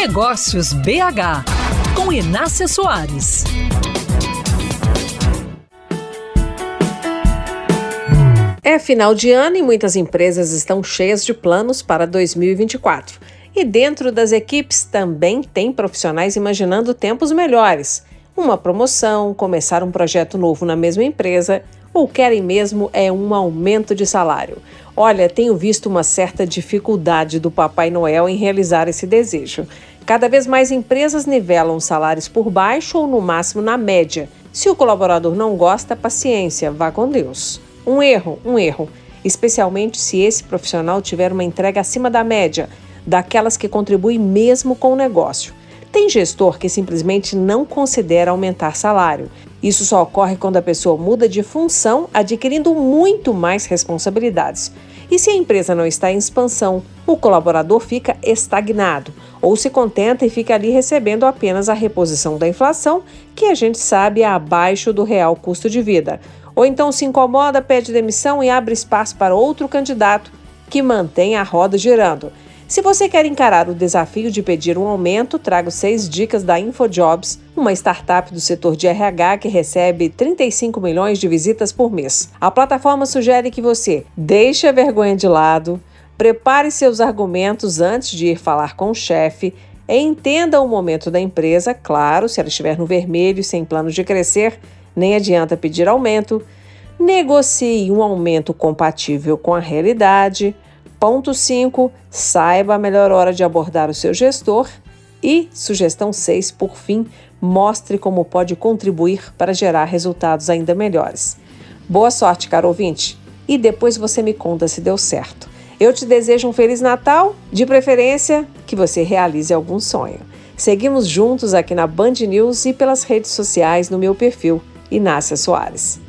Negócios BH, com Inácia Soares. É final de ano e muitas empresas estão cheias de planos para 2024. E dentro das equipes também tem profissionais imaginando tempos melhores. Uma promoção, começar um projeto novo na mesma empresa ou querem mesmo é um aumento de salário. Olha, tenho visto uma certa dificuldade do Papai Noel em realizar esse desejo. Cada vez mais empresas nivelam salários por baixo ou no máximo na média. Se o colaborador não gosta, paciência, vá com Deus. Um erro, um erro, especialmente se esse profissional tiver uma entrega acima da média, daquelas que contribuem mesmo com o negócio. Tem gestor que simplesmente não considera aumentar salário. Isso só ocorre quando a pessoa muda de função, adquirindo muito mais responsabilidades. E se a empresa não está em expansão, o colaborador fica estagnado ou se contenta e fica ali recebendo apenas a reposição da inflação, que a gente sabe é abaixo do real custo de vida. Ou então se incomoda, pede demissão e abre espaço para outro candidato que mantém a roda girando. Se você quer encarar o desafio de pedir um aumento, trago seis dicas da InfoJobs, uma startup do setor de RH que recebe 35 milhões de visitas por mês. A plataforma sugere que você deixe a vergonha de lado, prepare seus argumentos antes de ir falar com o chefe, entenda o momento da empresa, claro, se ela estiver no vermelho sem planos de crescer, nem adianta pedir aumento. Negocie um aumento compatível com a realidade. Ponto 5. Saiba a melhor hora de abordar o seu gestor. E, sugestão 6, por fim, mostre como pode contribuir para gerar resultados ainda melhores. Boa sorte, caro ouvinte, e depois você me conta se deu certo. Eu te desejo um Feliz Natal, de preferência que você realize algum sonho. Seguimos juntos aqui na Band News e pelas redes sociais no meu perfil Inácia Soares.